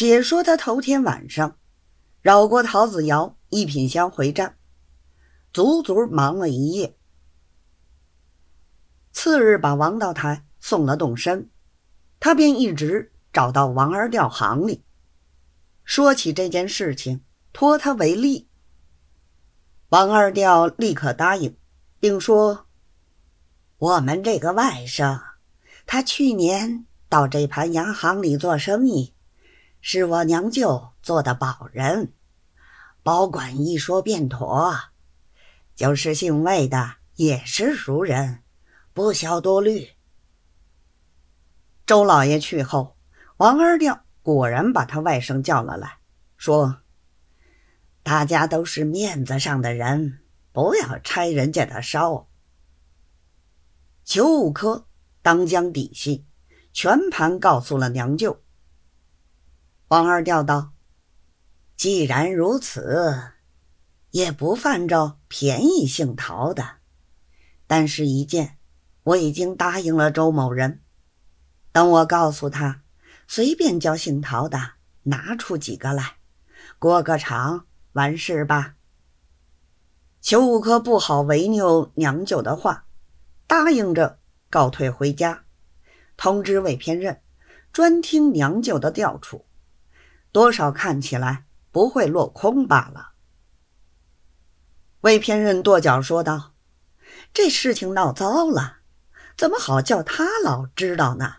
且说他头天晚上绕过桃子窑一品香回站，足足忙了一夜。次日把王道台送了动身，他便一直找到王二调行里，说起这件事情，托他为例。王二调立刻答应，并说：“我们这个外甥，他去年到这盘洋行里做生意，是我娘舅做的保人，保管一说便妥。就是姓魏的，也是熟人，不消多虑。”周老爷去后，王二调果然把他外甥叫了来，说。大家都是面子上的人，不要拆人家的烧。九五科当将底细，全盘告诉了娘舅。王二调道：“既然如此，也不犯着便宜姓陶的。但是，一件我已经答应了周某人，等我告诉他，随便叫姓陶的拿出几个来，过个场。”完事吧。裘五科不好违拗娘舅的话，答应着告退回家，通知魏偏任，专听娘舅的调处，多少看起来不会落空罢了。魏偏任跺脚说道：“这事情闹糟了，怎么好叫他老知道呢？”